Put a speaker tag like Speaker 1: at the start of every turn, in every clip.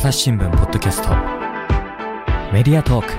Speaker 1: 朝日新聞ポッドキャスト。メディアトーク。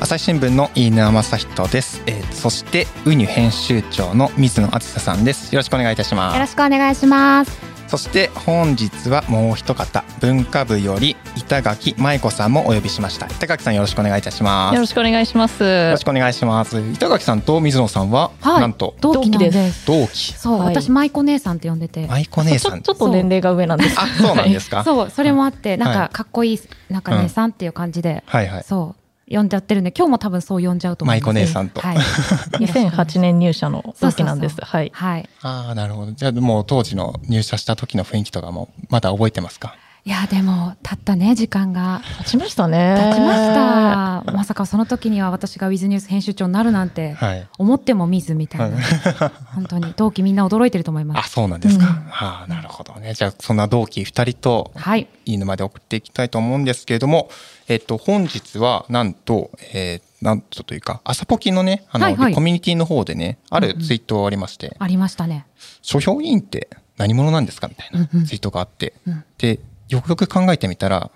Speaker 2: 朝日新聞の飯沼正人です、えーそしてウニュ編集長の水野敦さんです。よろしくお願いいたしま
Speaker 3: よろ
Speaker 2: す
Speaker 3: しくお願いします。
Speaker 2: そして本日はもう一方文化部より板垣舞子さんもお呼びしました。板垣さんよろしくお願いいたします。
Speaker 4: よろしくお願いします。
Speaker 2: よろしくお願いします。板垣さんと水野さんは、
Speaker 3: はい。
Speaker 2: なんと？
Speaker 3: 同期で。
Speaker 4: です。
Speaker 2: 同期。
Speaker 3: そう、
Speaker 4: はい。
Speaker 3: 私舞子姉さんって呼んでて。
Speaker 2: 舞子姉
Speaker 4: ちょ
Speaker 2: さん。
Speaker 4: ちょっと年齢が上なんです。
Speaker 2: あそうなんですか？
Speaker 3: そう、それもあって、なん
Speaker 2: はい
Speaker 3: かかっこいい、なんか姉さんっていう感じで、
Speaker 2: はいはい。
Speaker 3: そう、呼んじゃってるんで、今日も多分そう呼んじゃうと思います。
Speaker 2: 舞子姉さんと。
Speaker 3: はい。
Speaker 4: 2008年入社の同期なんです。
Speaker 3: そうそう
Speaker 4: はい。
Speaker 3: はい。
Speaker 2: ああなるほど。じゃあもう当時の入社した時の雰囲気とかもまだ覚えてますか？
Speaker 3: いや、でも、経ったね、時間が。
Speaker 4: 経ちましたね。
Speaker 3: 経ちました。まさかその時には私がウィズニュース編集長になるなんて、
Speaker 2: はい
Speaker 3: 思っても見ずみたいな。本当に、同期みんな驚いてると思いま
Speaker 2: あ
Speaker 3: す。
Speaker 2: そうなんですか、
Speaker 4: うん
Speaker 2: はあなるほどねじゃあそんな同期二人と
Speaker 3: はい。
Speaker 2: いい沼で送っていきたいと思うんですけれども、えっと、本日はなんと、えーなんとというか、朝ポキのね、あの、
Speaker 3: はいはい
Speaker 2: コミュニティの方でね、あるツイートがありまして、
Speaker 3: ありましたね。
Speaker 2: 書評委員って何者なんですかみたいな
Speaker 3: うんうん
Speaker 2: ツイートがあって、
Speaker 3: うん
Speaker 2: で、よくよく考えてみたら、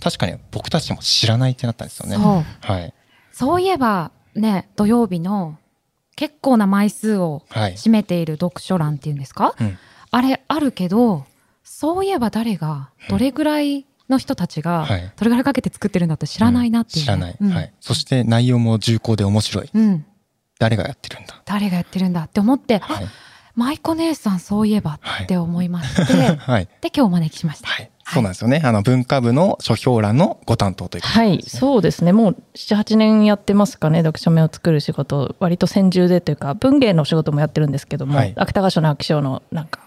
Speaker 2: 確かに僕たちも知らないってなったんですよね。
Speaker 3: そう。
Speaker 2: はい。
Speaker 3: そういえば、ね、土曜日の結構な枚数を
Speaker 2: はい。
Speaker 3: 占めている読書欄っていうんですか、
Speaker 2: うん。
Speaker 3: あれあるけど、そういえば誰が、どれぐらいの人たちが、
Speaker 2: はい
Speaker 3: どれぐらいかけて作ってるんだって知らないなっていう、ね
Speaker 2: 知らない、
Speaker 3: うん
Speaker 2: はい。そして内容も重厚で面白い。
Speaker 3: うん。
Speaker 2: 誰がやってるんだ？
Speaker 3: 誰がやってるんだって思って、
Speaker 2: はい。
Speaker 3: 舞子姉さんそういえばって思いまして、
Speaker 2: はい。
Speaker 3: で、今日お招きしました。
Speaker 2: はい。そうなんですよね。あの、文化部の書評欄のご担当ということ
Speaker 4: はい、
Speaker 2: ですね。
Speaker 4: そうですね。もう7、8年やってますかね。読書面を作る仕事、割と専従でというか、文芸の仕事もやってるんですけども、
Speaker 2: はい
Speaker 4: 芥川賞の秋賞のなんか、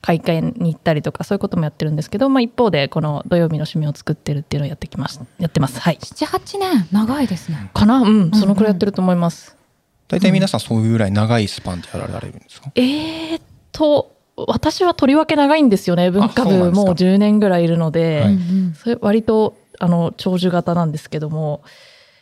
Speaker 4: 会見に行ったりとか、そういうこともやってるんですけど、まあ一方で、この土曜日の趣味を作ってるっていうのをやってきます。やってます。はい。
Speaker 3: 7、8年、長いですね。
Speaker 4: かな？うん、そのくらいやってると思います。
Speaker 2: 大体皆さんそういうぐらい長いスパンでやられるんですか、
Speaker 4: えーっと、私はとりわけ長いんですよね。文化部もう10年ぐらいいるので、
Speaker 2: はい
Speaker 3: うんうん
Speaker 4: それ割とあの長寿型なんですけども、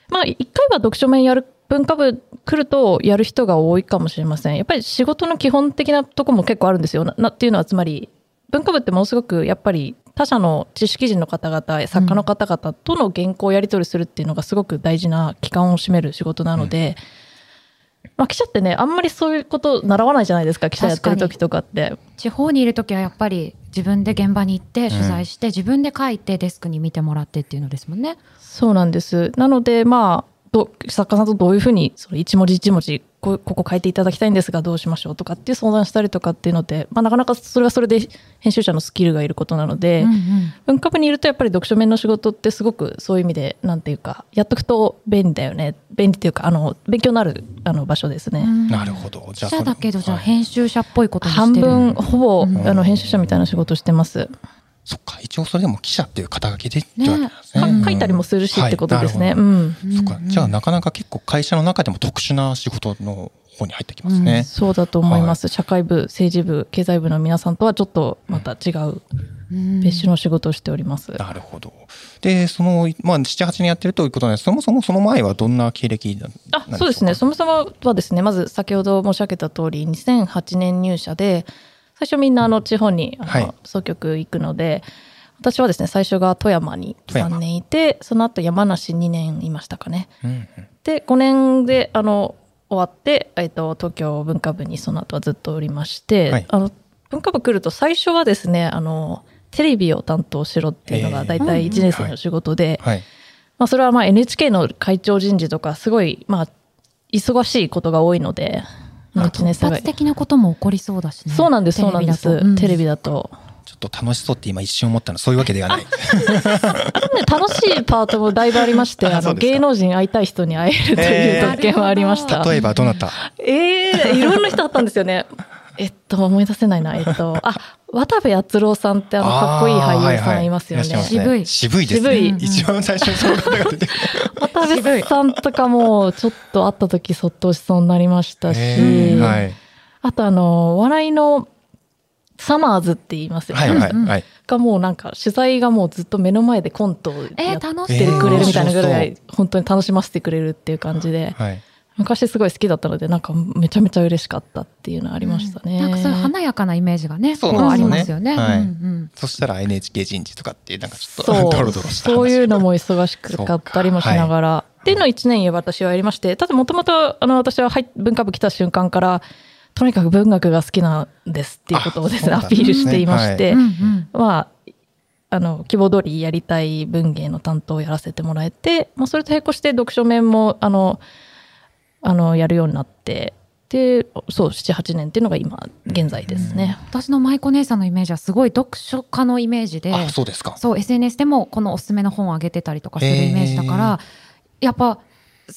Speaker 4: まあ一回は読書面やる文化部来るとやる人が多いかもしれません。やっぱり仕事の基本的なとこも結構あるんですよ。ななっていうのはつまり文化部ってものすごくやっぱり他社の知識人の方々、作家の方々との原稿をやり取りするっていうのがすごく大事な期間を占める仕事なので、まあ記者ってね、あんまりそういうこと習わないじゃないですか、記者やってる時とかって。
Speaker 3: 地方にいるときはやっぱり自分で現場に行って取材して、自分で書いてデスクに見てもらってっていうのですもんね。
Speaker 4: そうなんです。なので、まあ、ど作家さんとどういうふうに、その一文字一文字、こここ書いていただきたいんですが、どうしましょうとかっていう相談したりとかっていうので、まあ、なかなかそれはそれで編集者のスキルがいることなので、
Speaker 3: うんうん
Speaker 4: 文化部にいるとやっぱり読書面の仕事ってすごくそういう意味で、なんていうか、やっとくと便利だよね。便利っていうか、あの、勉強になるあの場所ですね。
Speaker 3: うん
Speaker 2: なるほど。じゃあ
Speaker 3: 記者だけど、じゃあ
Speaker 2: はい
Speaker 3: 編集者っぽいことにしてる。
Speaker 4: 半分、ほぼ、
Speaker 3: うん
Speaker 4: あの、編集者みたいな仕事してます。
Speaker 2: そっか、一応それでも記者っていう肩書きでってわけなんですね。
Speaker 4: か
Speaker 3: うん
Speaker 4: 書いたりもするしってことですね。うん。
Speaker 3: うん
Speaker 2: そっか、じゃあなかなか結構会社の中でも特殊な仕事の方に入ってきますね。
Speaker 4: そうだと思います、社会部、政治部、経済部の皆さんとはちょっとまた違う
Speaker 3: うん
Speaker 4: 別種の仕事をしております。
Speaker 2: なるほど。で、その、まあ、7、8年やってるということなんですそもそもその前はどんな経歴なん
Speaker 4: あそうですね、そもそもはですね、まず先ほど申し上げた通り、2008年入社で、最初みんなあの地方にあの、
Speaker 2: はい。
Speaker 4: 総局行くので、私はですね、最初が富山に
Speaker 2: 富山。
Speaker 4: 3年いて、その後山梨2年いましたかね。
Speaker 2: うんうん。
Speaker 4: で、5年であの終わって、えっと、東京文化部にその後はずっとおりまして、
Speaker 2: はい。
Speaker 4: あの文化部来ると最初はですね、あの、テレビを担当しろっていうのが大体1年生の仕事で、
Speaker 2: はい。
Speaker 4: まあそれはまあ NHK の会長人事とかすごいまあ忙しいことが多いので、まあ1年生が
Speaker 3: 突発的なことも起こりそうだしね。
Speaker 4: そうなんです、そうなんです。テレビ
Speaker 3: だ
Speaker 4: だと。
Speaker 2: ちょっと楽しそうって今一瞬思ったのそういうわけではない。
Speaker 4: ね楽しいパートもだいぶありまして、あの芸能人会いたい人に会えると
Speaker 2: えー
Speaker 4: いう特権はありました。
Speaker 2: 例えばどなた？
Speaker 4: ええいろんな人あったんですよね。えっと、思い出せないな。えっと、あ、渡部篤郎さんってあの、かっこいい俳優さんいますよね。
Speaker 2: はいはいらっしゃますね渋いですね。
Speaker 4: 渋い
Speaker 2: 一番最初にその方が出て。
Speaker 4: 渡部さんとかも、ちょっと会った時、そっとしそうになりましたし、
Speaker 2: はい。
Speaker 4: あとあの、お笑いのサマーズって言いますよね。
Speaker 2: はいはいはい。
Speaker 4: がもうなんか、取材がもうずっと目の前でコントをや
Speaker 3: えー、
Speaker 4: って。くれるみたいなぐら
Speaker 2: え
Speaker 4: い、本当に楽しませてくれるっていう感じで、
Speaker 2: はい。
Speaker 4: 昔すごい好きだったのでなんかめちゃめちゃ嬉しかったっていうのはありましたね。
Speaker 3: なんかそういう華やかなイメージがね、
Speaker 2: そう。
Speaker 3: こうありますよね。
Speaker 2: はい。
Speaker 3: うんうん。
Speaker 2: そしたら NHK 人事とかっていうなんかちょっと
Speaker 4: そう。
Speaker 2: ドロドロした話。
Speaker 4: そういうのも忙しかったりもしながら、っていうのを1年私はやりましてただもともとあの私は文化部来た瞬間からとにかく文学が好きなんですっていうことをですねアピールしていまして、
Speaker 3: うんうん。
Speaker 4: まああの希望通りやりたい文芸の担当をやらせてもらえて、まあ、それと並行して読書面もあのあのやるようになってでそう78年っていうのが今現在ですね。
Speaker 3: 私の舞子姉さんのイメージはすごい読書家のイメージで、
Speaker 2: あそうですか。
Speaker 3: そう SNS でもこのおすすめの本をあげてたりとかするイメージだから、やっぱ好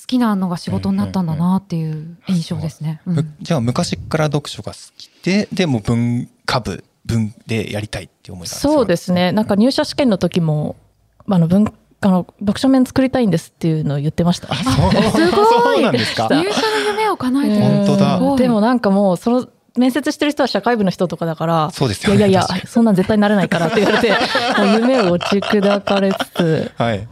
Speaker 3: きなのが仕事になったんだなっていう印象ですね。うん
Speaker 2: むじゃあ昔から読書が好きででも文化部文でやりたいって思いが
Speaker 4: そうですね。なんか入社試験の時もあの文あの読書面作りたいんですっていうのを言ってました。
Speaker 2: あそう。
Speaker 3: すごい。
Speaker 2: そうなんですか？
Speaker 3: 入社の夢を叶えてる。
Speaker 2: 本当だ。
Speaker 4: でもなんかもうその面接してる人は社会部の人とかだから
Speaker 2: そうですよね
Speaker 4: いやいやそんなん絶対なれないからって言われて もう夢を打ち砕かれつつ。
Speaker 2: はい。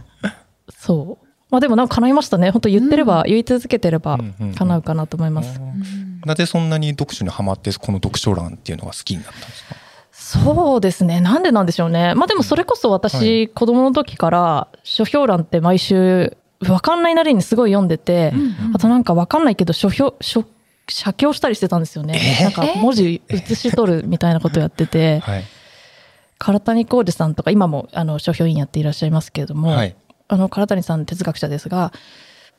Speaker 4: そう。まあでもなんか叶いましたね。本当言ってれば、言い続けてれば
Speaker 2: うんうんうん。
Speaker 4: 叶うかなと思います、
Speaker 2: なぜそんなに読書にハマってこの読書欄っていうのが好きになったんですか？
Speaker 4: そうですね。なんでなんでしょうね。まあでもそれこそ私、
Speaker 2: はい。
Speaker 4: 子供の時から書評欄って毎週分かんないなりにすごい読んでて、あとなんか分かんないけど書評書写経したりしてたんですよね、
Speaker 2: え？ー
Speaker 4: なんか文字写し取るみたいなことやってて
Speaker 2: はい。
Speaker 4: 唐谷浩二さんとか今もあの書評員やっていらっしゃいますけれども、
Speaker 2: はい。
Speaker 4: あの唐谷さん哲学者ですが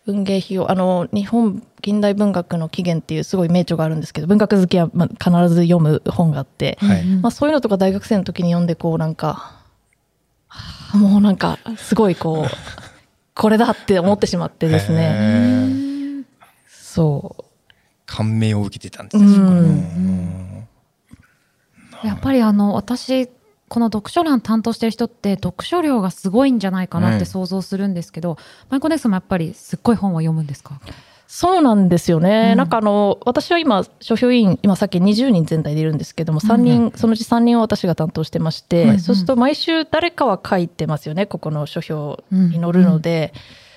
Speaker 4: 文芸費用あの日本近代文学の起源っていうすごい名著があるんですけど文学好きはまあ必ず読む本があって、
Speaker 2: はい。
Speaker 4: まあ、そういうのとか大学生の時に読んでこうなんかはあもうなんかすごいこう これだって思ってしまってです
Speaker 2: へ
Speaker 4: ね
Speaker 2: ー。
Speaker 4: そ
Speaker 2: 感銘を受けてたんですね、
Speaker 4: うん。
Speaker 2: うん。
Speaker 3: やっぱりあの私この読書欄担当してる人って読書量がすごいんじゃないかなって想像するんですけど、マイコネクスもやっぱりすっごい本は読むんですか？
Speaker 4: うそうなんですよね、
Speaker 3: うん。
Speaker 4: なんかあの私は今書評委員今さっき20人全体でいるんですけども3人、そのうち3人を私が担当してまして、
Speaker 3: うん
Speaker 4: そうすると毎週誰かは書いてますよねここの書評に載るので、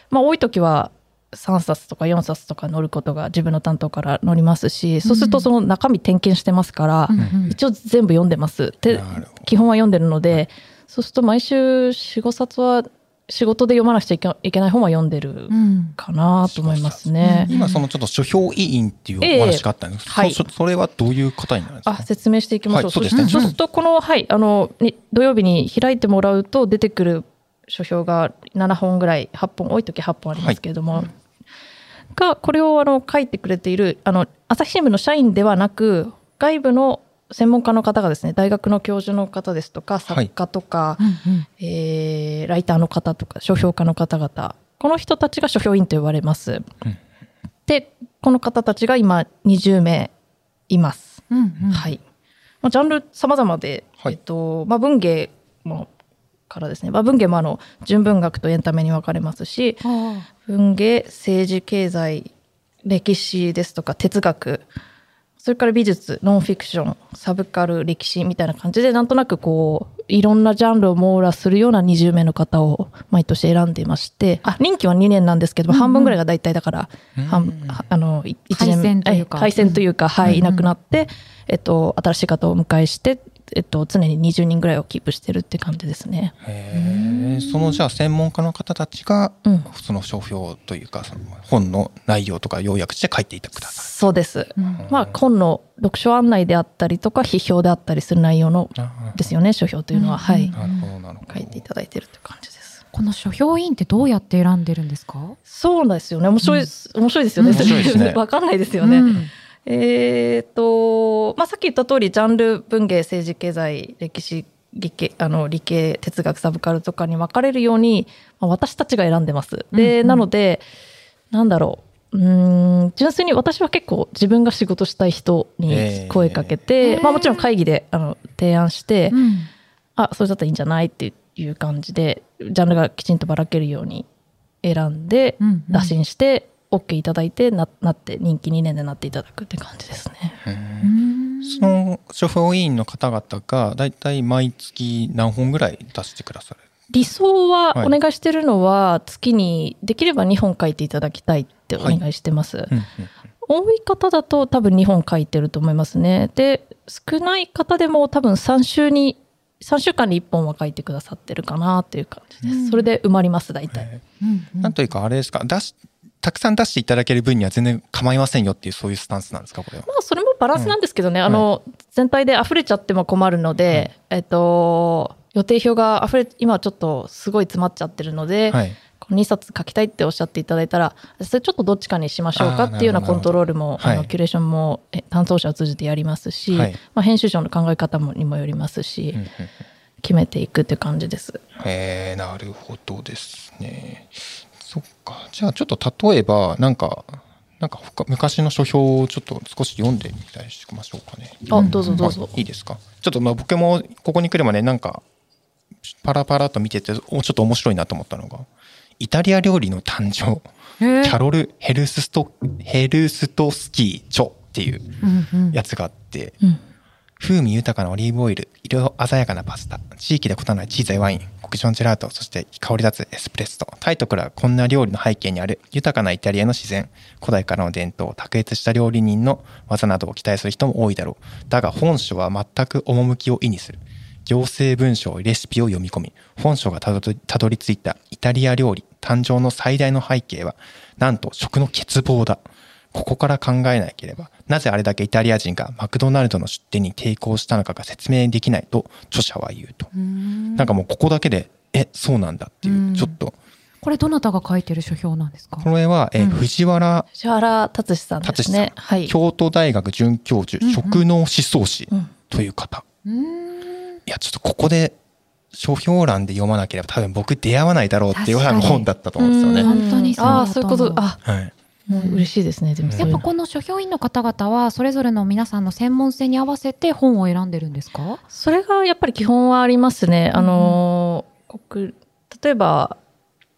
Speaker 4: まあ多い時は3冊とか4冊とか載ることが自分の担当から載りますし、そうするとその中身点検してますから、
Speaker 3: うん。うん。
Speaker 4: 一応全部読んでます。で
Speaker 2: なるほど。
Speaker 4: 基本は読んでるのでそうすると毎週45冊は仕事で読まなくちゃいけない本は読んでる
Speaker 3: うん。
Speaker 4: かなと思いますね。
Speaker 2: 今そのちょっと書評委員っていうお話があったんですけど、
Speaker 4: ええはい。
Speaker 2: そそれはどういう方になるんですか？
Speaker 4: あ説明していきましょう。
Speaker 2: はいそうですね。
Speaker 4: そうするとこのはいあのに土曜日に開いてもらうと出てくる書評が7本ぐらい8本多い時8本ありますけれども、がこれをあの書いてくれているあの朝日新聞の社員ではなく外部の専門家の方がですね大学の教授の方ですとか作家とか、
Speaker 3: うんうん
Speaker 4: えーライターの方とか書評家の方々この人たちが書評員と呼ばれます。
Speaker 2: うん
Speaker 4: でこの方たちが今20名います。
Speaker 3: うんうん
Speaker 4: はい。まあ、ジャンル様々で、
Speaker 2: はい
Speaker 4: えっと、まあ、文芸もからですね、まあ、文芸もあの、純文学とエンタメに分かれますし、
Speaker 3: あ
Speaker 4: 文芸、政治、経済、歴史ですとか哲学、それから美術、ノンフィクション、サブカル、歴史みたいな感じで、なんとなくこう、いろんなジャンルを網羅するような20名の方を毎年選んでいまして、あ、任期は2年なんですけども、半分ぐらいが大体だから、あの、1年
Speaker 3: 廃線というか。
Speaker 4: 廃線というか、はい、
Speaker 3: うん。
Speaker 4: いなくなって、えっと、新しい方をお迎えして、えっと、常に20人ぐらいをキープしてるって感じですね。
Speaker 2: へえそのじゃあ専門家の方たちが、
Speaker 4: うん
Speaker 2: その書評というかその本の内容とか要約して書いていてくださ
Speaker 4: そうです。
Speaker 3: うん
Speaker 4: まあ、本の読書案内であったりとか、批評であったりする内容の
Speaker 2: い。
Speaker 4: ですよね、書評というのは。
Speaker 3: うん
Speaker 4: はい。書いていただいてるという感じです。
Speaker 3: この書評委員ってどうやって選んでるんですか？
Speaker 4: そうなんですよね。面白いです。面白いですよね。
Speaker 3: うん
Speaker 2: 面白いですね
Speaker 4: わかんないですよね。
Speaker 3: うん
Speaker 4: えっと、まあ、さっき言った通り、ジャンル、文芸、政治、経済、歴史、理系、あの、理系、哲学、サブカルとかに分かれるように、まあ、私たちが選んでます。で、
Speaker 3: うんうん。
Speaker 4: なので、なんだろう。うーん純粋に私は結構自分が仕事したい人に声かけて、
Speaker 3: えー
Speaker 4: まあもちろん会議であの提案して、
Speaker 3: うん。
Speaker 4: あそれだったらいいんじゃないっていう感じでジャンルがきちんとばらけるように選んで打診して OK いただいてななって人気2年でなっていただくって感じですね。
Speaker 3: うん
Speaker 2: その書評委員の方々がだいたい毎月何本ぐらい出してくださる？
Speaker 4: 理想は
Speaker 2: はい
Speaker 4: お願いしてるのは月にできれば2本書いていただきたいってお願いしてます。
Speaker 2: うんうん
Speaker 4: 多い方だと多分2本書いてると思いますね。で、少ない方でも多分3週に、3週間に1本は書いてくださってるかなっていう感じです。
Speaker 3: うん
Speaker 4: それで埋まります、大体。
Speaker 3: うんうん
Speaker 2: なんというかあれですか出したくさん出していただける分には全然構いませんよっていうそういうスタンスなんですかこれは。
Speaker 4: まあ、それもバランスなんですけどね、
Speaker 2: うん
Speaker 4: あの、全体で溢れちゃっても困るので、えっと、予定表が溢れ、今ちょっとすごい詰まっちゃってるので、
Speaker 2: はい。
Speaker 4: この2冊書きたいっておっしゃっていただいたら、それちょっとどっちかにしましょうかっていうようなコントロールも、
Speaker 2: はい
Speaker 4: あのキュレーションもえ担当者を通じてやりますし、
Speaker 2: はい
Speaker 4: まあ、編集長の考え方もにもよりますし、
Speaker 2: うんうん
Speaker 4: 決めていくっていう感じです。
Speaker 2: へえなるほどですね。そっか。じゃあちょっと例えばなんかなんか他昔の書評をちょっと少し読んでみたりしましょうかね。
Speaker 4: あ、どうぞどうぞ。
Speaker 2: はいいいですか？ちょっとまあ僕もここに来るまでなんかパラパラと見てておちょっと面白いなと思ったのがイタリア料理の誕生キャロル・ヘルストヘルストスキー著っていう
Speaker 3: うんうん
Speaker 2: やつがあって、
Speaker 4: うん
Speaker 2: 風味豊かなオリーブオイル色鮮やかなパスタ地域で異なる小さいワインコクションジェラートそして香り立つエスプレッソタイトルはこんな料理の背景にある豊かなイタリアの自然古代からの伝統卓越した料理人の技などを期待する人も多いだろう。だが本書は全く趣を意にする。行政文書レシピを読み込み本書がたどり着いたイタリア料理誕生の最大の背景はなんと食の欠乏だ。ここから考えなければ、なぜあれだけイタリア人がマクドナルドの出店に抵抗したのかが説明できないと著者は言うと。
Speaker 3: うん
Speaker 2: なんかもうここだけで、え、そうなんだっていうう、
Speaker 3: ん
Speaker 2: ちょっと、
Speaker 3: これどなたが書いてる書評なんですか？
Speaker 2: これは、えー
Speaker 3: うん
Speaker 2: 藤原
Speaker 4: 藤原達史さんですね。はい。
Speaker 2: 京都大学准教授、
Speaker 3: うんうん
Speaker 2: 食農思想史
Speaker 4: うん
Speaker 2: という方。
Speaker 3: うん
Speaker 2: いや、ちょっとここで、書評欄で読まなければ多分僕出会わないだろうっていうような本だったと思うんですよね。
Speaker 3: 本当にそう
Speaker 4: ああ、そういうこと。あ、
Speaker 2: はい。
Speaker 4: もう嬉しいですね。でも。
Speaker 3: やっぱこの書評員の方々はそれぞれの皆さんの専門性に合わせて本を選んでるんですか？
Speaker 4: それがやっぱり基本はありますね。あのー、国例えば、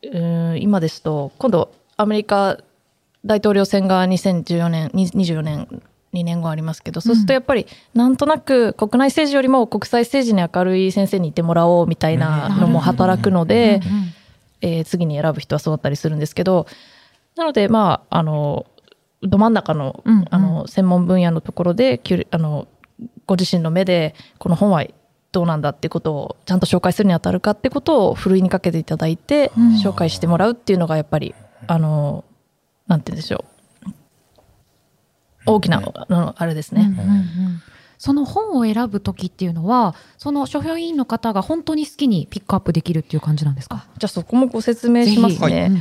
Speaker 4: うーん今ですと、今度アメリカ大統領選が2014年、に24年、2年後ありますけど、そうするとやっぱりなんとなく国内政治よりも国際政治に明るい先生にいてもらおうみたいなのも働くので、
Speaker 3: うん。うん。
Speaker 4: えー次に選ぶ人はそうだったりするんですけどなのでまああのど真ん中の,、
Speaker 3: うんうん。
Speaker 4: あの専門分野のところであのご自身の目でこの本はどうなんだっていうことをちゃんと紹介するにあたるかってことをふるいにかけていただいて、
Speaker 3: うん。
Speaker 4: 紹介してもらうっていうのがやっぱりあのなんて言うんでしょう。大きな、あのあれですね。
Speaker 3: うんうんうん。その本を選ぶ時っていうのはその書評委員の方が本当に好きにピックアップできるっていう感じなんですか？
Speaker 4: じゃあそこもご説明します
Speaker 3: ぜひ。
Speaker 4: ね。
Speaker 3: うんうん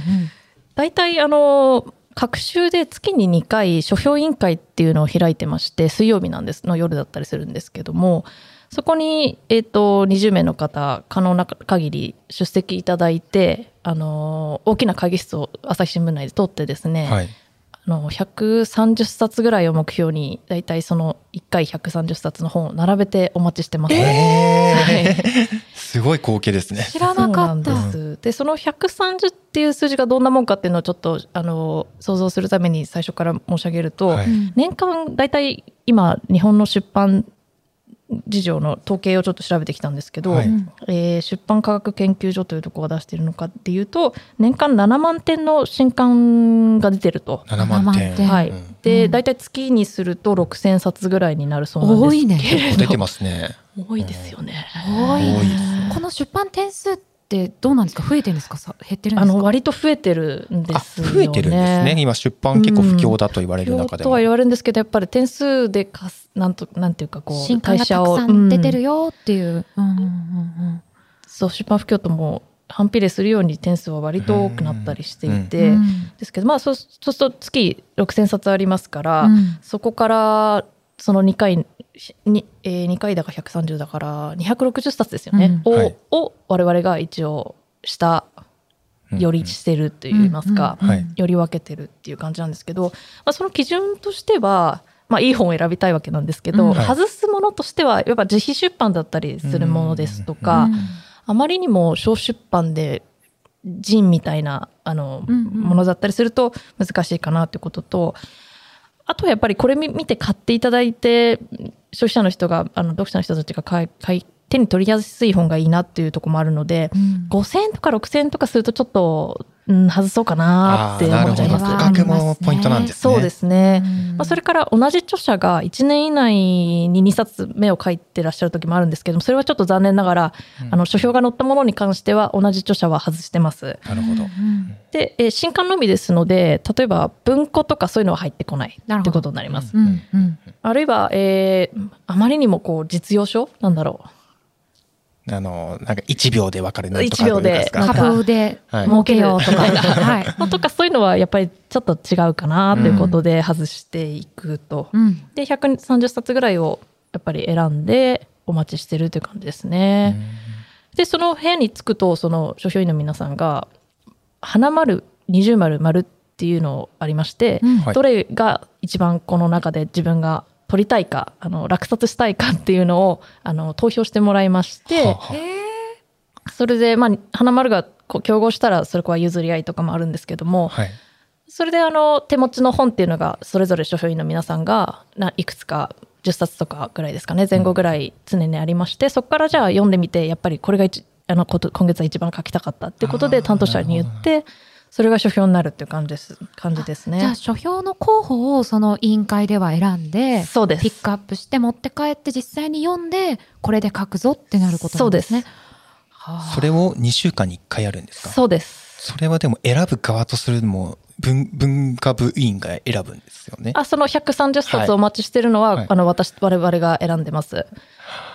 Speaker 4: 大体あの各週で月に2回書評委員会っていうのを開いてまして水曜日なんですの夜だったりするんですけどもそこに、えー、と20名の方可能な限り出席いただいてあの大きな会議室を朝日新聞内で通ってですね、
Speaker 2: はい。
Speaker 4: あの130冊ぐらいを目標に大体その1回130冊の本を並べてお待ちしてます。
Speaker 2: えー、すごい光景ですね。
Speaker 3: 知らなかった
Speaker 4: です。で、その130っていう数字がどんなもんかっていうのをちょっと、あの、想像するために最初から申し上げると、
Speaker 2: はい
Speaker 3: うん
Speaker 4: 年間、大体今、日本の出版事情の統計をちょっと調べてきたんですけど、
Speaker 2: はい
Speaker 4: えー出版科学研究所というところが出しているのかっていうと、年間7万点の新刊が出てると。
Speaker 2: 7万点。
Speaker 3: 7万点
Speaker 4: はい。
Speaker 2: うん
Speaker 4: で、
Speaker 3: うん
Speaker 4: 大体月にすると6000冊ぐらいになるそうなんです
Speaker 3: 多いね
Speaker 4: けれど
Speaker 2: 出てますね。
Speaker 4: 多いですよね。
Speaker 3: 多い
Speaker 2: 多い
Speaker 3: この出版点数ってどうなんですか？増えてるんですか？さ減ってるん
Speaker 4: あ
Speaker 3: ですか？
Speaker 4: の割と増えてるんで
Speaker 2: あ、
Speaker 4: すよね。
Speaker 2: 増えてるんですね。今出版結構不況だと言われる中でも。
Speaker 4: とは言われるんですけどやっぱり点数でかすなんとなんていうかこう
Speaker 3: 新刊がたくさん出てるよっていう。うんうんうん
Speaker 4: そう出版不況とも反比例するように点数は割と多くなったりしてい
Speaker 3: うん。
Speaker 4: て、
Speaker 3: うん。
Speaker 4: ですけどまあそうそうすると月6,000冊ありますから、
Speaker 3: うん。
Speaker 4: そこからその2回に、えー、2回だか130だから260冊ですよね、を,、
Speaker 2: うん。はい。
Speaker 4: を我々が一応下よりしてるといいますか、
Speaker 3: うんうん。
Speaker 2: はい。
Speaker 4: より分けてるっていう感じなんですけど、まあ、その基準としては、まあ、いい本を選びたいわけなんですけど、
Speaker 3: うん。
Speaker 2: はい。
Speaker 4: 外すものとしてはやっぱ自費出版だったりするものですとか、
Speaker 3: うん。
Speaker 4: あまりにも小出版でジンみたいなあの、
Speaker 3: うんうん。
Speaker 4: ものだったりすると難しいかなということとあとはやっぱりこれ見て買っていただいて消費者の人があの読者の人たちが買い買い手に取りやすい本がいいなっていうところもあるので、
Speaker 3: うん。
Speaker 4: 5000円とか6000円とかするとちょっと、うん、外そうかなって思っちゃいます。
Speaker 2: 価格もポイントなんですね。
Speaker 4: そうですね。
Speaker 3: うん。
Speaker 4: まあ、それから同じ著者が1年以内に2冊目を書いてらっしゃる時もあるんですけどもそれはちょっと残念ながら、
Speaker 2: うん。
Speaker 4: あの書評が載ったものに関しては同じ著者は外してます。
Speaker 2: なるほど。
Speaker 3: うん
Speaker 4: で、えー新刊のみですので例えば文庫とかそういうのは入ってこないってことになります。あるいは、えーあまりにもこう実用書なんだろ
Speaker 2: あのなんか1秒で分かるなんとか
Speaker 4: 一秒で
Speaker 2: ですか
Speaker 4: なんか
Speaker 3: 株で
Speaker 2: はい
Speaker 3: 儲けようとか、はい。
Speaker 4: う。とかそういうのはやっぱりちょっと違うかなということで外していくと。
Speaker 3: うん
Speaker 4: で130冊ぐらいをやっぱり選んでお待ちしてるという感じですね。でその部屋に着くとその書評員の皆さんが花丸二重丸丸っていうのありまして、
Speaker 3: うん
Speaker 2: はい
Speaker 4: どれが一番この中で自分が取りたいかあの落札したいかっていうのをあの投票してもらいまして、
Speaker 2: はあは
Speaker 4: それで、まあ、花丸がこう競合したらそれこは譲り合いとかもあるんですけども、
Speaker 2: あはい。
Speaker 4: それであの手持ちの本っていうのがそれぞれ書評員の皆さんがないくつか10冊とかぐらいですかね前後ぐらい常にありまして、そこからじゃあ読んでみてやっぱりこれが一あの今月は一番書きたかったっていうことで担当者に言ってそれが書評になるっていう感じです感じですね
Speaker 3: じゃあ。書評の候補をその委員会では選んで
Speaker 4: そうです
Speaker 3: ピックアップして持って帰って実際に読んでこれで書くぞってなることなんですね。はあ
Speaker 2: それを2週間に1回やるんですか？
Speaker 4: そうです。
Speaker 2: それはでも選ぶ側とするのも文文化部委員が選ぶんですよね
Speaker 4: あその130冊お待ちしてるのは、
Speaker 2: はい
Speaker 4: あの私我々が選んでます。
Speaker 3: 大変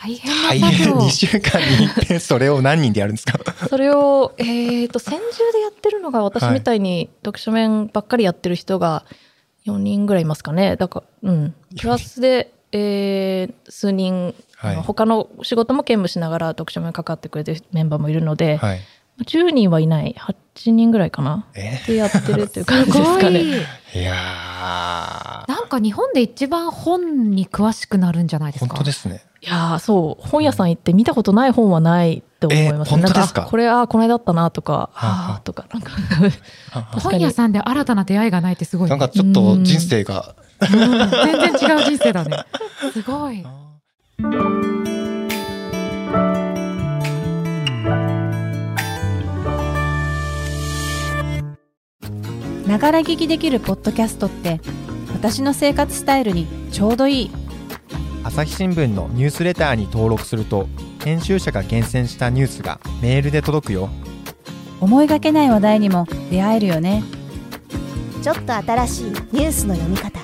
Speaker 2: 大変
Speaker 3: な作業。
Speaker 2: 2週間に一遍それを何人でやるんですか？
Speaker 4: それを、えー、と専従でやってるのが私みたいに読書面ばっかりやってる人が4人ぐらいいますかね。だからうん。プラスで、えー数人、
Speaker 2: はい。
Speaker 4: 他の仕事も兼務しながら読書面関わってくれてるメンバーもいるので、
Speaker 2: はい
Speaker 4: 10人はいない。8人ぐらいかな。
Speaker 2: え？
Speaker 4: でやってるっていう感じ ですかね。
Speaker 2: い。やー。
Speaker 3: なんか日本で一番本に詳しくなるんじゃないですか？
Speaker 2: 本当ですね。
Speaker 4: いやーそう。本屋さん行って見たことない本はないって思います。
Speaker 2: え本当ですか？
Speaker 4: なんあこれあこの間だったなとか
Speaker 2: はあはあ。
Speaker 4: とかなんか
Speaker 3: 本屋さんで新たな出会いがないってすごい。ね、
Speaker 2: なんかちょっと人生が。
Speaker 3: うん。全然違う人生だね。すごい。
Speaker 5: ながら聞きできるポッドキャストって私の生活スタイルにちょうどいい。
Speaker 6: 朝日新聞のニュースレターに登録すると編集者が厳選したニュースがメールで届くよ。
Speaker 5: 思いがけない話題にも出会えるよね。
Speaker 7: ちょっと新しいニュースの読み方。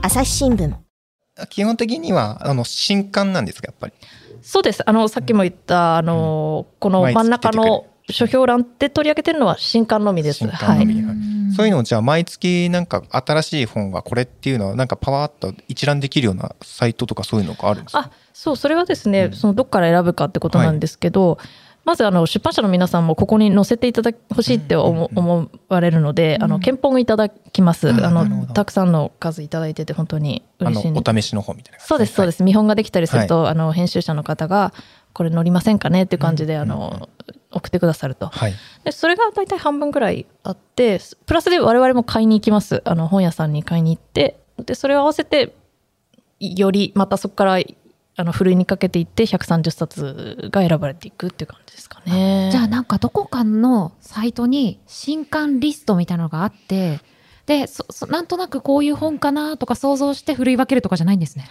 Speaker 7: 朝日新聞。
Speaker 2: 基本的にはあの新刊なんですかやっぱり？
Speaker 4: そうです。あの、さっきも言った、あの、この真ん中の書評欄で取り上げてるのは新刊のみです。
Speaker 2: 新刊のみ。
Speaker 4: はい。
Speaker 2: はい。そういうのをじゃあ毎月なんか新しい本がこれっていうのはなんかパワーっと一覧できるようなサイトとかそういうのがあるんですか？
Speaker 4: あ、そう、それはですね、
Speaker 2: うん。
Speaker 4: そのどっから選ぶかってことなんですけど、まずあの出版社の皆さんもここに載せていただきほしいって思,、われるので、あの憲本いただきます。
Speaker 2: あ
Speaker 4: のたくさんの数いただいてて本当に嬉しい
Speaker 2: お試しの方みたいな
Speaker 4: そうです、そうです。見本ができたりすると、あの、編集者の方が、これ載りませんかねっていう感じで、あの、送ってくださると。
Speaker 2: はい
Speaker 4: で、それが大体半分ぐらいあって、プラスで我々も買いに行きます。あの、本屋さんに買いに行って、で、それを合わせて、より、またそこから、あの、ふるいにかけていって、130冊が選ばれていくっていう感じですかね。
Speaker 3: じゃあなんかどこかのサイトに新刊リストみたいなのがあって、で、そそなんとなくこういう本かなとか想像して振り分けるとかじゃないんですね。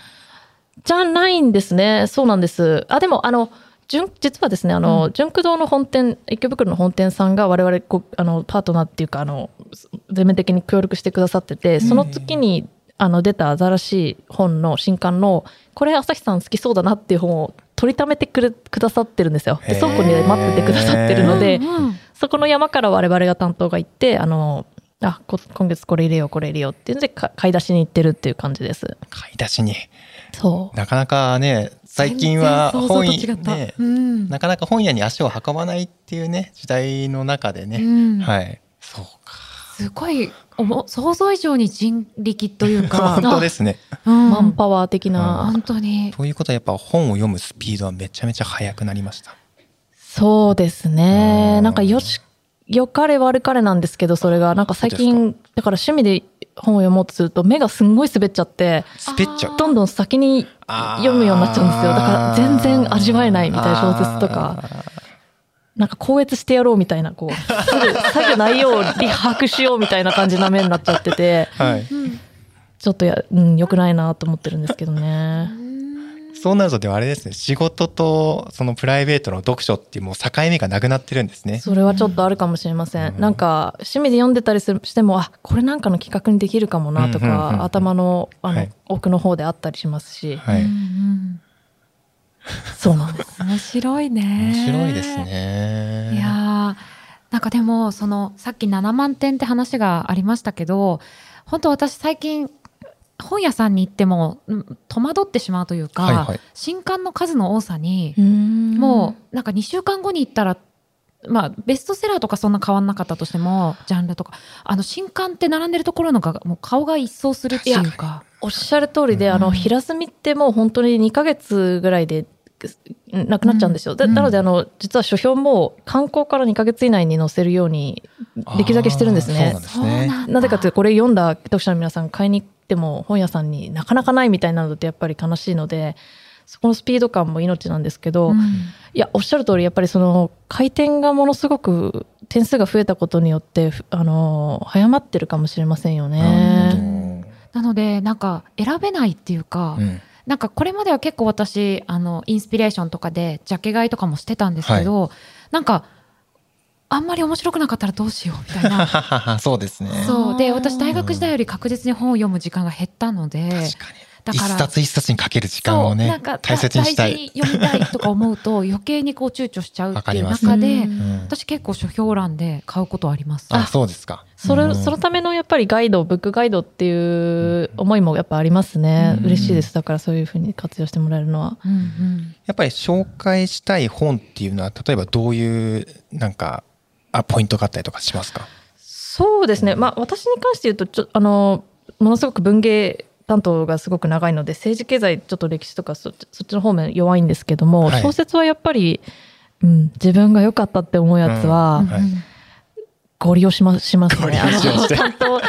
Speaker 4: じゃないんですね。そうなんです。あ、でも、あの、純実はですね、あの、純駆堂の本店、池袋の本店さんが我々こう、あの、パートナーっていうか、あの、全面的に協力してくださってて、その月に、あの、出た新しい本の新刊の、これ朝日さん好きそうだなっていう本を取りためてくれくださってるんですよ。で倉庫に待っててくださってるので、
Speaker 3: うんうん
Speaker 4: そこの山から我々が担当が行って、あの、あ、こ今月これ入れよう、これ入れようっていうので、か買い出しに行ってるっていう感じです。
Speaker 2: 買い出しに
Speaker 4: そう。
Speaker 2: なかなかね最近は本
Speaker 3: 像と違った。
Speaker 2: ね
Speaker 3: うん。
Speaker 2: なかなか本屋に足を運ばないっていうね時代の中でね、
Speaker 3: うん。
Speaker 2: はい。そうか。
Speaker 3: すごいおも想像以上に人力というか
Speaker 2: 本当ですね。
Speaker 3: うん。
Speaker 4: マンパワー的な。
Speaker 3: 本当に。
Speaker 2: ということはやっぱ本を読むスピードはめちゃめちゃ速くなりました。
Speaker 4: そうです
Speaker 2: う
Speaker 4: ね。
Speaker 2: ん。
Speaker 4: なんかよし、良かれ悪かれなんですけど、それが、なんか最近、だから趣味で本を読もうとすると目がすんごい滑っちゃって
Speaker 2: 滑っちゃう。
Speaker 4: どんどん先に読むようになっちゃうんですよだから全然味わえないみたいな小説とかなんか校閲してやろうみたいなこうすぐすぐ内容をリ把握しようみたいな感じな目になっちゃってて。
Speaker 2: はい。
Speaker 4: ちょっとや、うん、良くないなと思ってるんですけどね。
Speaker 2: そうなるとでもあれですね、仕事とそのプライベートの読書っていうもう境目がなくなってるんですね。
Speaker 4: それはちょっとあるかもしれません。
Speaker 2: うん
Speaker 4: なんか趣味で読んでたりするしてもあこれなんかの企画にできるかもなとか、頭のあの、
Speaker 2: はい
Speaker 4: 奥の方であったりしますし、
Speaker 2: はい。
Speaker 3: うんうん
Speaker 4: そうなんです。
Speaker 3: 面白いね
Speaker 2: 面白いですね。
Speaker 3: いやーなんかでもそのさっき7万点って話がありましたけど本当私最近本屋さんに行ってもうん戸惑ってしまうというか、
Speaker 2: はいはい。
Speaker 3: 新刊の数の多さに、
Speaker 4: も
Speaker 3: もうなんか2週間後に行ったらまあベストセラーとかそんな変わんなかったとしてもジャンルとかあの新刊って並んでるところのがもう顔が一掃するっていうか。
Speaker 4: おっしゃる通りで、あの
Speaker 3: うん
Speaker 4: 平積みってもう本当に2ヶ月ぐらいでうんなくなっちゃうんですよ。で
Speaker 3: うん。
Speaker 4: なのであの実は書評も刊行から2ヶ月以内に載せるようにできるだけしてるんですね。
Speaker 2: なん。ですね。
Speaker 4: かというとこれ読んだ読者の皆さん買いに行っても本屋さんになかなかないみたいなのってやっぱり悲しいのでそこのスピード感も命なんですけど、
Speaker 3: うん
Speaker 4: いやおっしゃる通りやっぱりその回転がものすごく点数が増えたことによってふあの早まってるかもしれませんよ
Speaker 2: なる
Speaker 4: ね。
Speaker 3: なのでなんか選べないっていうか。
Speaker 2: うん
Speaker 3: なんかこれまでは結構私あのインスピレーションとかでジャケ買いとかもしてたんですけど、なんかあんまり面白くなかったらどうしようみたいな
Speaker 2: そうですね。
Speaker 3: そうで私大学時代より確実に本を読む時間が減ったので
Speaker 2: 確かに。一
Speaker 3: だから
Speaker 2: 冊一冊にかける時間をね
Speaker 3: そうなんか
Speaker 2: 大切にした
Speaker 3: 大
Speaker 2: い。
Speaker 3: 事に読みたいとか思うと 余計にこう躊躇しちゃうっていう
Speaker 2: わかり
Speaker 3: 中で、
Speaker 4: ます
Speaker 2: うん
Speaker 3: 私結構書評欄で買うことあります。
Speaker 2: あ、そうですか。
Speaker 4: それ
Speaker 2: うん
Speaker 4: そのためのやっぱりガイドブックガイドっていう思いもやっぱありますね、
Speaker 2: うん
Speaker 4: 嬉しいですだからそういうふうに活用してもらえるのは。
Speaker 3: うんうん
Speaker 2: やっぱり紹介したい本っていうのは例えばどういうなんかあポイントがあったりとかしますか？
Speaker 4: そうですね、まあ、私に関して言うとちょあのものすごく文芸担当がすごく長いので政治経済ちょっと歴史とかそそっちの方面弱いんですけども、
Speaker 2: はい。
Speaker 4: 小説はやっぱり、うん、自分が良かったって思うやつは、
Speaker 2: うん。はい
Speaker 4: ご利用しましますね。あの担当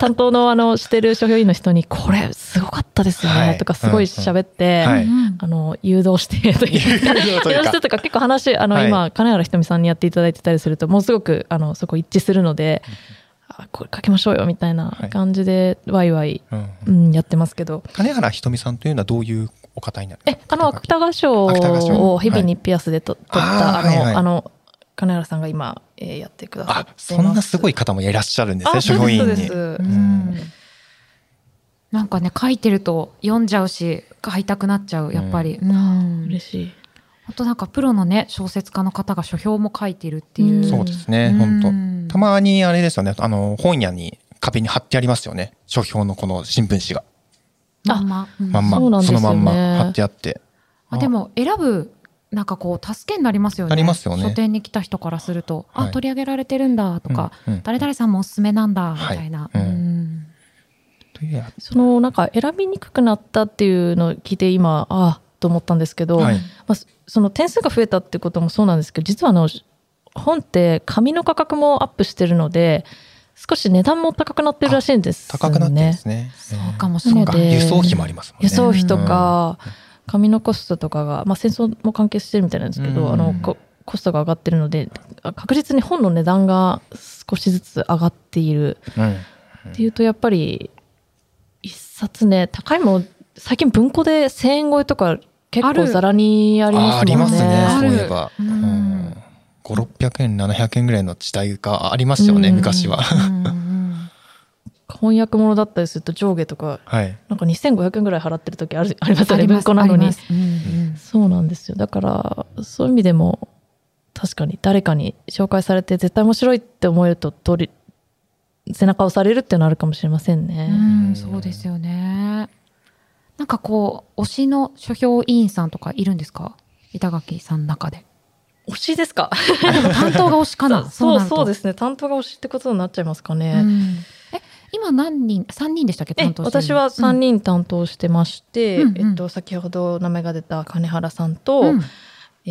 Speaker 4: 担当のあのしてる書評員の人にこれすごかったですよね、
Speaker 2: はい。
Speaker 4: とかすごい喋って、
Speaker 2: はい
Speaker 3: うん。
Speaker 4: あの誘導して という
Speaker 2: 誘導
Speaker 4: してとか結構話あの、
Speaker 2: はい。
Speaker 4: 今金原ひとみさんにやっていただいてたりするともうすごくあのそこ一致するので、あこれ書きましょうよみたいな感じでワイワイ、
Speaker 2: うん
Speaker 4: うん、やってますけど。
Speaker 2: 金原ひとみさんというのはどういうお方になる
Speaker 4: えあの芥川賞を日々にピアスでと、取ったあの、
Speaker 2: あーはいはい。
Speaker 4: あの金原さんが今、えーやってくださって
Speaker 2: あ
Speaker 4: ます。
Speaker 2: そんなすごい方もいらっしゃるんですね
Speaker 4: あ
Speaker 2: 書評員に。
Speaker 3: なんかね書いてると読んじゃうし買いたくなっちゃうやっぱり、うん。
Speaker 4: 嬉しい。
Speaker 3: 本当なんかプロのね小説家の方が書評も書いてるっていう、
Speaker 4: うん。
Speaker 2: そうですね
Speaker 3: うん。
Speaker 2: 本当。たまにあれですよねあの本屋に壁に貼ってありますよね。書評のこの新聞紙が。
Speaker 3: まんま、うん
Speaker 2: まんま。
Speaker 4: そうなんですよね。
Speaker 2: のまんま貼ってあって。
Speaker 3: あでも選ぶなんかこう助けになりますよね。
Speaker 2: なりますよね。
Speaker 3: 書店に来た人からすると、
Speaker 2: はい。
Speaker 3: あ取り上げられてるんだとか、
Speaker 2: うんうん。
Speaker 3: 誰々さんもおすすめなんだみ
Speaker 2: はい
Speaker 3: たい。な、
Speaker 2: うん。
Speaker 3: うん。
Speaker 2: というや
Speaker 4: そのなんか選びにくくなったっていうのを聞いて今ああと思ったんですけど、
Speaker 2: はい。
Speaker 4: まあ、そその点数が増えたってこともそうなんですけど実はあの本って紙の価格もアップしてるので少し値段も高くなってるらしいんですよね。
Speaker 2: 高くなってるんですね。
Speaker 3: そうかもしれない。
Speaker 2: 輸送費もありますもんね。
Speaker 4: 輸送費とか、紙のコストとかが、まあ、戦争も関係してるみたいなんですけど、
Speaker 2: うん。
Speaker 4: あのココストが上がってるのであ確実に本の値段が少しずつ上がっている。
Speaker 2: うん。
Speaker 4: っていうとやっぱり一冊ね高いもの最近文庫で1,000円超えとか結構ざらにありますもんね。
Speaker 2: あありますねそういえば、
Speaker 3: うん。
Speaker 2: うん、5600円700円ぐらいの時代がありましたよね、
Speaker 4: うん。
Speaker 2: 昔は
Speaker 4: 翻訳物だったりすると上下とか
Speaker 2: はい。
Speaker 4: なんか2500円ぐらい払ってる時ある ありますよね
Speaker 3: あります
Speaker 4: 文庫なのに。
Speaker 3: うんうん。
Speaker 4: そうなんですよ。だからそういう意味でも確かに誰かに紹介されて絶対面白いって思えると通り背中を押されるっていうのはあるかもしれませんね。
Speaker 3: うんそうですよね。なんかこう推しの書評委員さんとかいるんですか？板垣さんの中で。
Speaker 4: 推しですか？
Speaker 3: あでも担当が推しかな？
Speaker 4: そうそうですね。担当が推しってことになっちゃいますかね。
Speaker 3: うん。え今何人3人でしたっけ
Speaker 4: え
Speaker 3: 担当してる
Speaker 4: 私は3人担当してまして、
Speaker 3: うんうん
Speaker 4: えっと、先ほど名前が出た金原さんと、
Speaker 3: うん
Speaker 4: え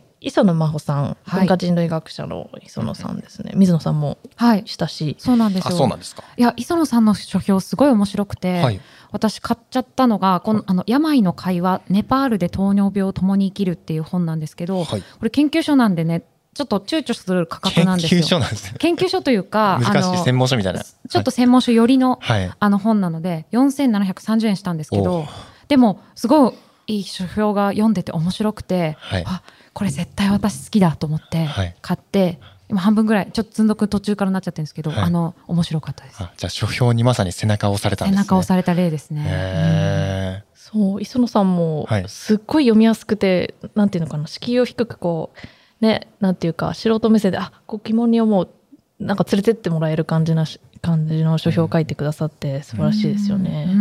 Speaker 4: ー磯野真帆さん、
Speaker 3: はい
Speaker 4: 文化人類学者の磯野さんですね。水野さんも
Speaker 3: はい。
Speaker 4: 親しい。
Speaker 2: あ、
Speaker 3: そうなんですよ。
Speaker 2: そうなんですか。
Speaker 3: いや、磯野さんの書評すごい面白くて、
Speaker 2: はい。
Speaker 3: 私買っちゃったのが、この、あの、病の会話、ネパールで糖尿病を共に生きるっていう本なんですけど、
Speaker 2: はい。
Speaker 3: これ研究所なんでね、ちょっと躊躇する価格
Speaker 2: 研
Speaker 3: なんですよ。
Speaker 2: 究所なんですね。
Speaker 3: 研究所というか、
Speaker 2: 難しい専門書みたいな。
Speaker 3: ちょっと専門書寄りの、
Speaker 2: はい。
Speaker 3: あの本なので、4730円したんですけ
Speaker 2: お
Speaker 3: ど、でも、すごいいい書評が読んでて面白くて、
Speaker 2: はい。
Speaker 3: あこれ絶対私好きだと思って
Speaker 2: はい
Speaker 3: 買って、今半分ぐらいちょっと積んどく途中からなっちゃってるんですけど、
Speaker 2: はい
Speaker 3: あの面白かったです
Speaker 2: あじゃあ書評にまさに背中を押されたん
Speaker 3: 背
Speaker 2: ですね。
Speaker 3: 中を押された例ですね、
Speaker 2: へ
Speaker 4: そう、磯野さんも
Speaker 2: はい、
Speaker 4: すっごい読みやすくて、なんていうのかな、敷居を低くこう、ね、なんていうか、素人目線で、あ、こう疑問に思う、なんか連れてってもらえる感じなし、感じの書評を書いてくださって、素晴らしいですよ
Speaker 3: うん
Speaker 4: ね。
Speaker 3: う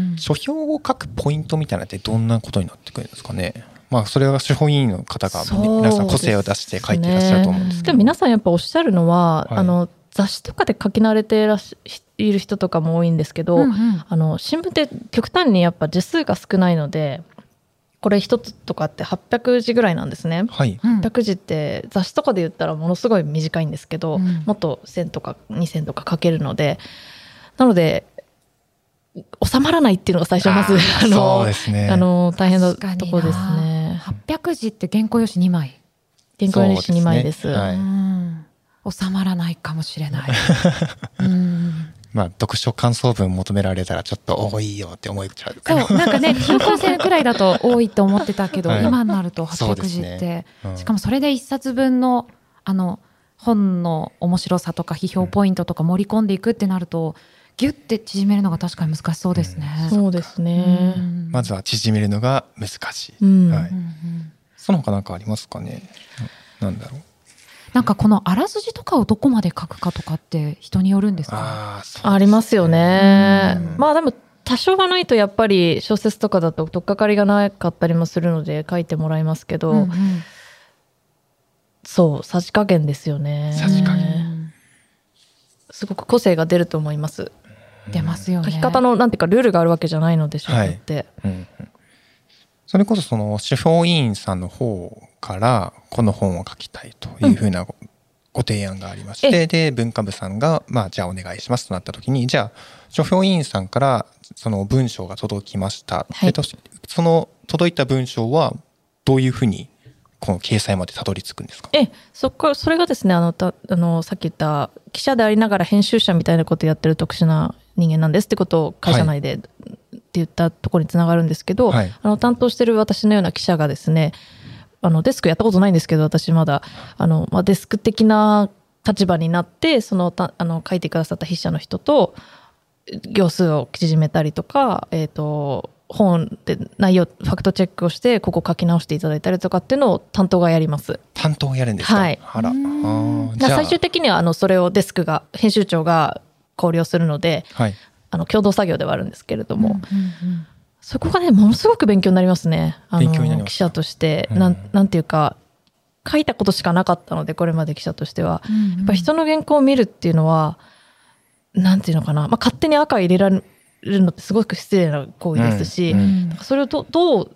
Speaker 3: ん
Speaker 2: ー書評を書くポイントみたいなのってどんなことになってくるんですかね。まあそれは書評委員の方が皆さん個性を出して書いていらっしゃると思うんですけど。
Speaker 4: でも皆さんやっぱおっしゃるのは、
Speaker 2: はい
Speaker 4: あの雑誌とかで書き慣れていらっしいる人とかも多いんですけど、
Speaker 3: うんうん
Speaker 4: あの新聞って極端にやっぱ字数が少ないのでこれ一つとかって800字ぐらいなんですね。
Speaker 2: はい。
Speaker 3: うん
Speaker 4: 800字って雑誌とかで言ったらものすごい短いんですけど、
Speaker 3: うん
Speaker 4: もっと1000とか2000とか書けるのでなので収まらないっていうのが最初まず
Speaker 2: あ
Speaker 4: の
Speaker 2: そうですね。
Speaker 4: あの大変なとこですね。
Speaker 3: 800字って原稿用紙2枚、
Speaker 4: 原稿用紙2枚です。
Speaker 2: ねはい
Speaker 3: うん収まらないかもしれない、うん
Speaker 2: まあ読書感想文求められたらちょっと多いよって思っちゃう。
Speaker 3: そうなんかね中高生くらいだと多いと思ってたけど、
Speaker 2: はい
Speaker 3: 今になると800
Speaker 2: そうです
Speaker 3: 字って、
Speaker 2: ねうん
Speaker 3: しかもそれで一冊分のあの本の面白さとか批評ポイントとか盛り込んでいくってなると、ギュッて縮めるのが確かに難しそうですね。
Speaker 4: そうですね。
Speaker 3: うん
Speaker 2: まずは縮めるのが難しい。
Speaker 4: うん
Speaker 2: はい
Speaker 3: うんうん
Speaker 2: その他なんかありますかね？ななんだろう。
Speaker 3: なんかこのあらすじとかをどこまで書くかとかって人によるんですか？
Speaker 2: ああ、そう
Speaker 4: ありますよね
Speaker 2: うん。
Speaker 4: まあでも多少がないとやっぱり小説とかだと取っかかりがなかったりもするので書いてもらいますけど、
Speaker 3: うんうん
Speaker 4: そうさじ加減ですよね。
Speaker 2: さじ加減
Speaker 3: うん
Speaker 4: すごく個性が出ると思います。
Speaker 3: 出ますよね。
Speaker 4: 書き方のなんていうかルールがあるわけじゃないのでしょう
Speaker 2: はい
Speaker 4: って。
Speaker 2: うんうんそれこそその司法委員さんの方からこの本を書きたいというふうなごご提案がありまして、で文化部さんが、まあ、じゃあお願いしますとなった時にじゃあ書評委員さんからその文章が届きました、
Speaker 4: はい。
Speaker 2: その届いた文章はどういうふうにこの掲載までたどり着くんですか？
Speaker 4: えそこそれがですねあのたあのさっき言った記者でありながら編集者みたいなことやってる特殊な人間なんですってことを会社内で、って言ったところにつながるんですけど、
Speaker 2: はい。
Speaker 4: あの担当してる私のような記者がですねあのデスクやったことないんですけど私まだ。あの、まあ、デスク的な立場になってそのたあの書いてくださった筆者の人と行数を縮めたりとか、えー、と本で内容ファクトチェックをしてここ書き直していただいたりとかっていうのを担当がやります。
Speaker 2: 担当をやるんですか、
Speaker 4: はい。
Speaker 2: あら。あ。
Speaker 4: 最終的にはあのそれをデスクが編集長が考慮するので
Speaker 2: はい
Speaker 4: あの共同作業ではあるんですけれども、
Speaker 3: うんうん
Speaker 4: そこがねものすごく勉強になりますね。あ
Speaker 2: 勉強になります
Speaker 4: の記者として、
Speaker 2: うん。
Speaker 4: なんなんていうか書いたことしかなかったのでこれまで記者としては、
Speaker 3: うん
Speaker 4: やっぱり人の原稿を見るっていうのはなんていうのかな、まあ、勝手に赤入れられるのってすごく失礼な行為ですし、
Speaker 2: うん
Speaker 3: うん。
Speaker 4: それをどどう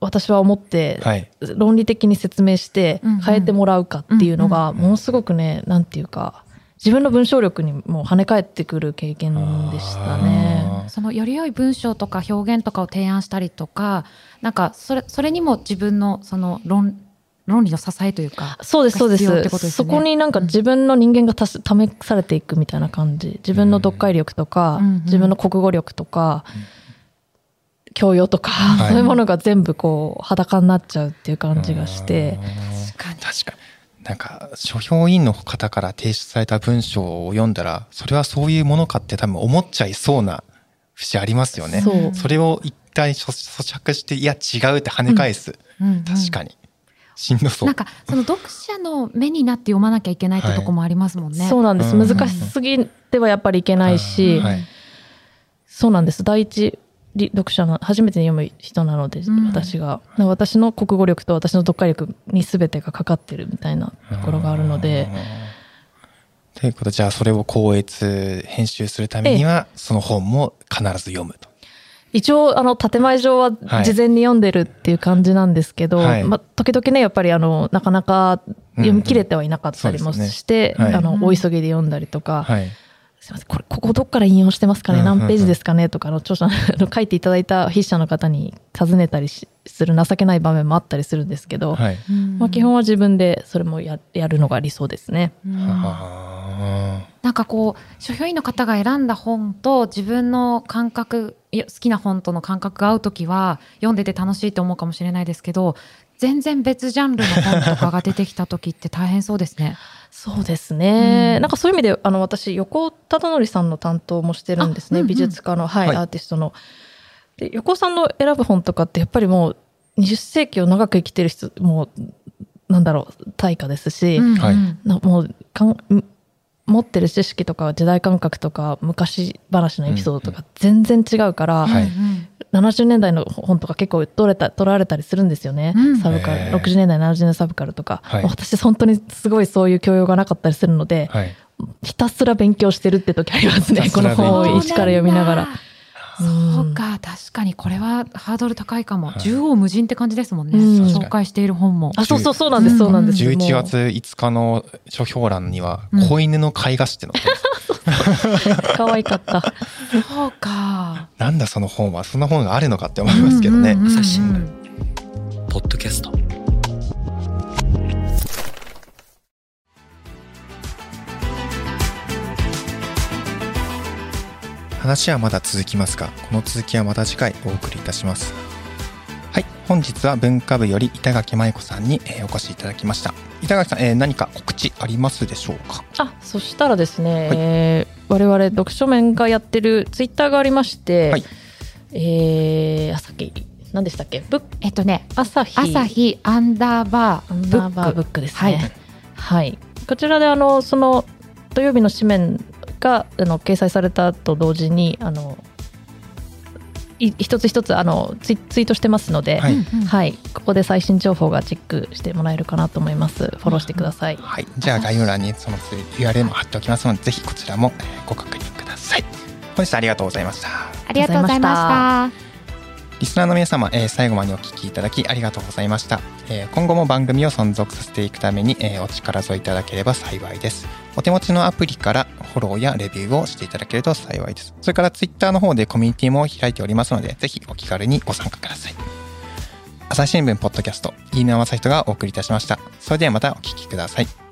Speaker 4: 私は思って
Speaker 2: はい。
Speaker 4: 論理的に説明して
Speaker 3: うんうん。
Speaker 4: 変えてもらうかっていうのが
Speaker 2: うん。
Speaker 4: ものすごくねなんていうか自分の文章力にも跳ね返ってくる経験でしたね。
Speaker 3: そのより良い文章とか表現とかを提案したりとかなんかそれそれにも自分のその論論理の支えというか
Speaker 4: そうですそうです。
Speaker 3: ことですね。
Speaker 4: そこになんか自分の人間がたす試されていくみたいな感じ。自分の読解力とか、
Speaker 3: うんうん
Speaker 4: 自分の国語力とか、教養とか、
Speaker 2: はい。
Speaker 4: そういうものが全部こう裸になっちゃうっていう感じがして、
Speaker 3: 確かに
Speaker 2: 確かになんか書評委員の方から提出された文章を読んだらそれはそういうものかって多分思っちゃいそうな節ありますよね。
Speaker 4: そ
Speaker 2: れを一回咀咀嚼していや違うって跳ね返す、
Speaker 3: うん。うん。
Speaker 2: 確かに。しんどそう。
Speaker 3: なんかその読者の目になって読まなきゃいけないってとこもありますもんね。
Speaker 4: そうなんです。
Speaker 2: うん。
Speaker 4: 難しすぎてはやっぱりいけないし、
Speaker 2: はい。
Speaker 4: そうなんです。第一り読者の初めて読む人なので、
Speaker 3: うん。
Speaker 4: 私が。私の国語力と私の読解力に全てがかかってるみたいなところがあるので。
Speaker 2: ということでじゃあそれを校閲編集するためにはその本も必ず読むと。
Speaker 4: 一応、あの、建前上は
Speaker 2: はい。
Speaker 4: 事前に読んでるっていう感じなんですけど、
Speaker 2: はい。
Speaker 4: まあ、時々ね、やっぱりあの、なかなか読み切れてはいなかったりも
Speaker 2: うんうん。
Speaker 4: して、
Speaker 2: そうですね。はい。
Speaker 4: あの、お急ぎで読んだりとか、
Speaker 2: はい。
Speaker 4: すいません、これ、ここどっから引用してますかね、
Speaker 2: うんうんうん。
Speaker 4: 何ページですかね？とか、あの、著者の書いていただいた筆者の方に尋ねたりしする情けない場面もあったりするんですけど、
Speaker 2: はい。
Speaker 4: まあ、基本は自分でそれもややるのが理想ですね。
Speaker 2: は
Speaker 3: なんかこう書評員の方が選んだ本と自分の感覚好きな本との感覚が合う時は読んでて楽しいと思うかもしれないですけど全然別ジャンルの本とかが出てきた時って大変そうですね。
Speaker 4: そうですね、
Speaker 3: うん。
Speaker 4: なんかそういう意味であの私横尾忠則さんの担当もしてるんですね、
Speaker 3: あうんうん。
Speaker 4: 美術家の、はい
Speaker 2: はい。
Speaker 4: アーティストの。で横尾さんの選ぶ本とかってやっぱりもう20世紀を長く生きてる人もうなんだろう大家ですし、
Speaker 3: うん。うん
Speaker 2: はい
Speaker 4: なもうかん持ってる知識とか時代感覚とか昔話のエピソードとか全然違うから、
Speaker 2: はい。
Speaker 3: うん
Speaker 4: 70年代の本とか結構取れた取られたりするんですよね、
Speaker 3: うん。
Speaker 4: サブカル。
Speaker 2: へー。
Speaker 4: 60年代70年代サブカルとか、
Speaker 2: はい。
Speaker 4: 私本当にすごいそういう教養がなかったりするので、
Speaker 2: はい。
Speaker 4: ひたすら勉強してるって時ありますね。この本を一から読みながら。
Speaker 3: そうか確かにこれはハードル高いかも、
Speaker 2: はい。
Speaker 3: 縦横無尽って感じですもんね、
Speaker 4: うん。
Speaker 3: 紹介している本も。
Speaker 4: あそうそうそうなんですそうなんです、
Speaker 2: 11
Speaker 4: もう。
Speaker 2: 月5日の書評欄には
Speaker 3: うん、
Speaker 2: 子犬の絵画誌って載ってます。
Speaker 4: 可愛かった。
Speaker 3: そうか。
Speaker 2: なんだその本は、そんな本があるのかって思いますけどね。
Speaker 3: うんうんうんうん。
Speaker 1: 朝日新聞ポッドキャスト
Speaker 2: 話はまだ続きますが、この続きはまた次回お送りいたします。はい、本日は文化部より板垣舞子さんに、えーお越しいただきました。板垣さん、えー何か告知ありますでしょうか？
Speaker 4: あそしたらですね、
Speaker 2: はい。
Speaker 4: えー我々読書面がやってるツイッターがありまして、
Speaker 2: はい。
Speaker 4: えー、あさっき何でしたっけ？ブック？
Speaker 3: えっとね
Speaker 4: 朝日。
Speaker 3: 朝日アンダーバー
Speaker 4: アン
Speaker 3: ブ
Speaker 4: ダーバーブックです
Speaker 3: はい。
Speaker 4: ね。はい。こちらであのその土曜日の紙面があの掲載されたと同時にあのい一つ一つあのツイツイートしてますので、
Speaker 2: は
Speaker 4: はいい、
Speaker 3: うんうん
Speaker 4: ここで最新情報がチェックしてもらえるかなと思います。フォローしてください。
Speaker 2: はい、じゃあ概要欄にその URL も貼っておきますので、ぜひこちらもえーご確認ください。本日はありがとうございました。
Speaker 3: ありがとうございました。
Speaker 2: リスナーの皆様、えー最後までお聞きいただきありがとうございました。えー今後も番組を存続させていくために、えーお力添えいただければ幸いです。お手持ちのアプリからフォローやレビューをしていただけると幸いです。それからツイッターの方でコミュニティも開いておりますので、ぜひお気軽にご参加ください。朝日新聞ポッドキャスト、飯沼正人がお送りいたしました。それではまたお聞きください。